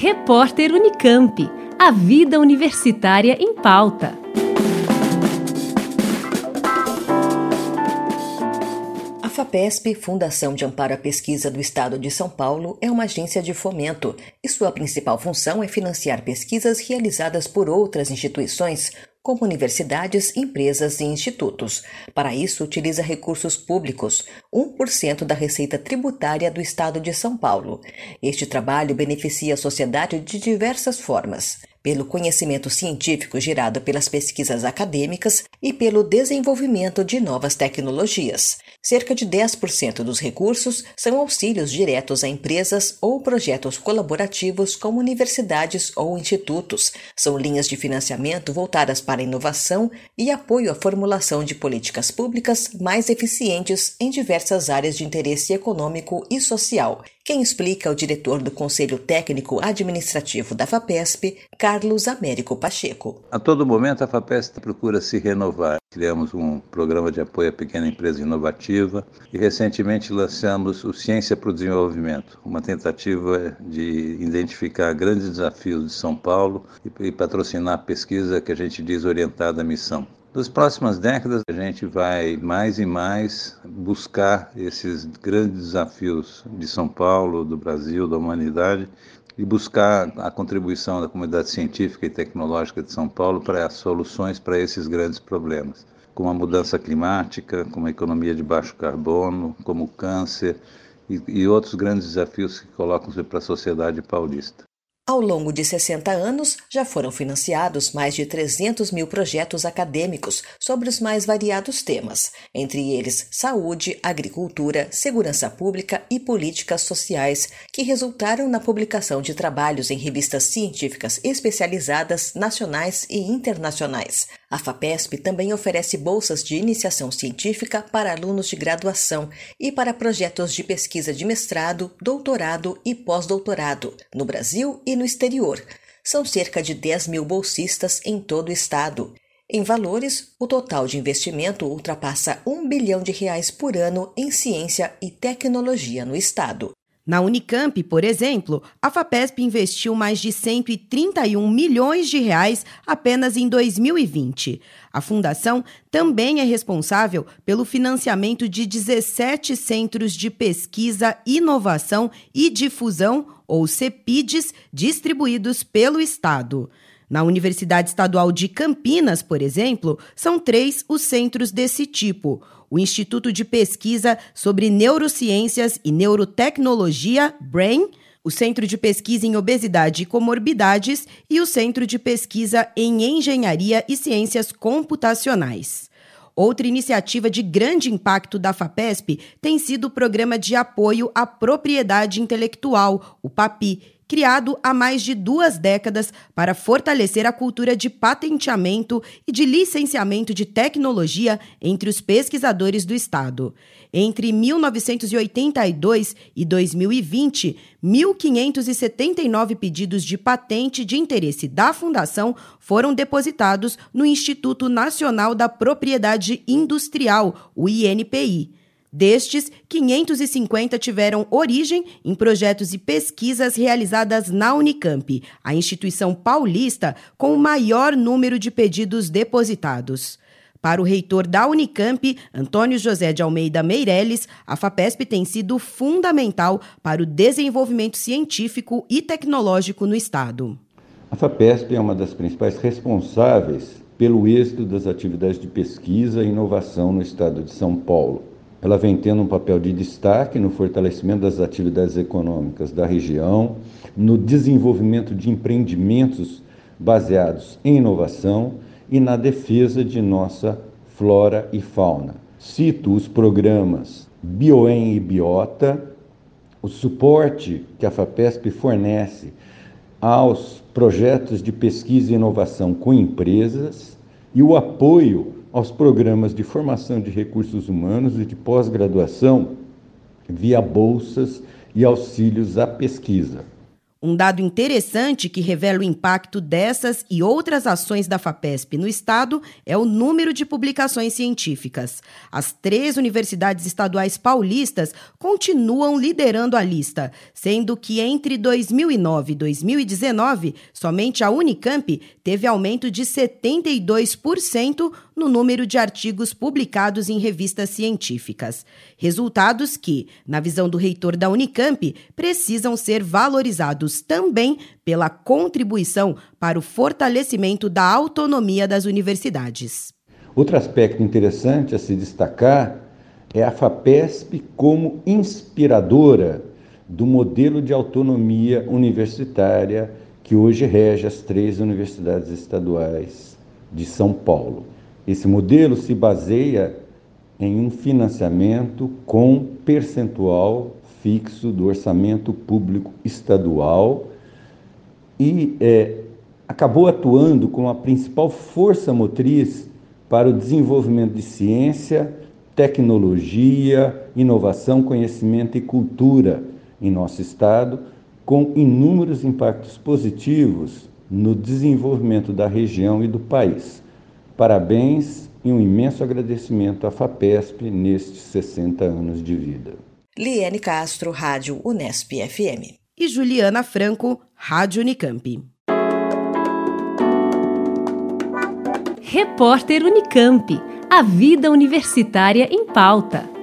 Repórter Unicamp. A vida universitária em pauta. A FAPESP, Fundação de Amparo à Pesquisa do Estado de São Paulo, é uma agência de fomento e sua principal função é financiar pesquisas realizadas por outras instituições como universidades, empresas e institutos. Para isso, utiliza recursos públicos, 1% da receita tributária do Estado de São Paulo. Este trabalho beneficia a sociedade de diversas formas pelo conhecimento científico gerado pelas pesquisas acadêmicas e pelo desenvolvimento de novas tecnologias. Cerca de 10% dos recursos são auxílios diretos a empresas ou projetos colaborativos com universidades ou institutos. São linhas de financiamento voltadas para inovação e apoio à formulação de políticas públicas mais eficientes em diversas áreas de interesse econômico e social. Quem explica é o diretor do Conselho Técnico Administrativo da FAPESP, Carlos Américo Pacheco. A todo momento, a FAPESP procura se renovar. Criamos um programa de apoio à pequena empresa inovativa e recentemente lançamos o Ciência para o Desenvolvimento, uma tentativa de identificar grandes desafios de São Paulo e patrocinar a pesquisa que a gente diz orientada à missão. Nas próximas décadas, a gente vai mais e mais buscar esses grandes desafios de São Paulo, do Brasil, da humanidade, e buscar a contribuição da comunidade científica e tecnológica de São Paulo para as soluções para esses grandes problemas, como a mudança climática, como a economia de baixo carbono, como o câncer e, e outros grandes desafios que colocam-se para a sociedade paulista. Ao longo de 60 anos, já foram financiados mais de 300 mil projetos acadêmicos sobre os mais variados temas, entre eles saúde, agricultura, segurança pública e políticas sociais, que resultaram na publicação de trabalhos em revistas científicas especializadas nacionais e internacionais. A FAPESP também oferece bolsas de iniciação científica para alunos de graduação e para projetos de pesquisa de mestrado, doutorado e pós-doutorado, no Brasil e no exterior. São cerca de 10 mil bolsistas em todo o estado. Em valores, o total de investimento ultrapassa um bilhão de reais por ano em ciência e tecnologia no estado. Na Unicamp, por exemplo, a FAPESP investiu mais de 131 milhões de reais apenas em 2020. A fundação também é responsável pelo financiamento de 17 centros de pesquisa, inovação e difusão, ou CEPIDs, distribuídos pelo estado. Na Universidade Estadual de Campinas, por exemplo, são três os centros desse tipo: o Instituto de Pesquisa sobre Neurociências e Neurotecnologia, BRAIN, o Centro de Pesquisa em Obesidade e Comorbidades e o Centro de Pesquisa em Engenharia e Ciências Computacionais. Outra iniciativa de grande impacto da FAPESP tem sido o Programa de Apoio à Propriedade Intelectual, o PAPI, criado há mais de duas décadas para fortalecer a cultura de patenteamento e de licenciamento de tecnologia entre os pesquisadores do Estado. Entre 1982 e 2020, 1.579 pedidos de patente de interesse da Fundação foram depositados no Instituto Nacional da Propriedade Industrial, o INPI. Destes, 550 tiveram origem em projetos e pesquisas realizadas na Unicamp, a instituição paulista com o maior número de pedidos depositados. Para o reitor da Unicamp, Antônio José de Almeida Meirelles, a FAPESP tem sido fundamental para o desenvolvimento científico e tecnológico no Estado. A FAPESP é uma das principais responsáveis pelo êxito das atividades de pesquisa e inovação no Estado de São Paulo. Ela vem tendo um papel de destaque no fortalecimento das atividades econômicas da região, no desenvolvimento de empreendimentos baseados em inovação e na defesa de nossa flora e fauna. Cito os programas Bioem e Biota, o suporte que a FAPESP fornece aos projetos de pesquisa e inovação com empresas e o apoio aos programas de formação de recursos humanos e de pós-graduação via bolsas e auxílios à pesquisa. Um dado interessante que revela o impacto dessas e outras ações da FAPESP no Estado é o número de publicações científicas. As três universidades estaduais paulistas continuam liderando a lista, sendo que entre 2009 e 2019, somente a Unicamp teve aumento de 72% no número de artigos publicados em revistas científicas. Resultados que, na visão do reitor da Unicamp, precisam ser valorizados também pela contribuição para o fortalecimento da autonomia das universidades. Outro aspecto interessante a se destacar é a FAPESP como inspiradora do modelo de autonomia universitária que hoje rege as três universidades estaduais de São Paulo. Esse modelo se baseia em um financiamento com percentual fixo do orçamento público estadual e é, acabou atuando como a principal força motriz para o desenvolvimento de ciência, tecnologia, inovação, conhecimento e cultura em nosso estado, com inúmeros impactos positivos no desenvolvimento da região e do país. Parabéns e um imenso agradecimento à FAPESP nestes 60 anos de vida. Liane Castro, Rádio Unesp FM. E Juliana Franco, Rádio Unicamp. Repórter Unicamp. A vida universitária em pauta.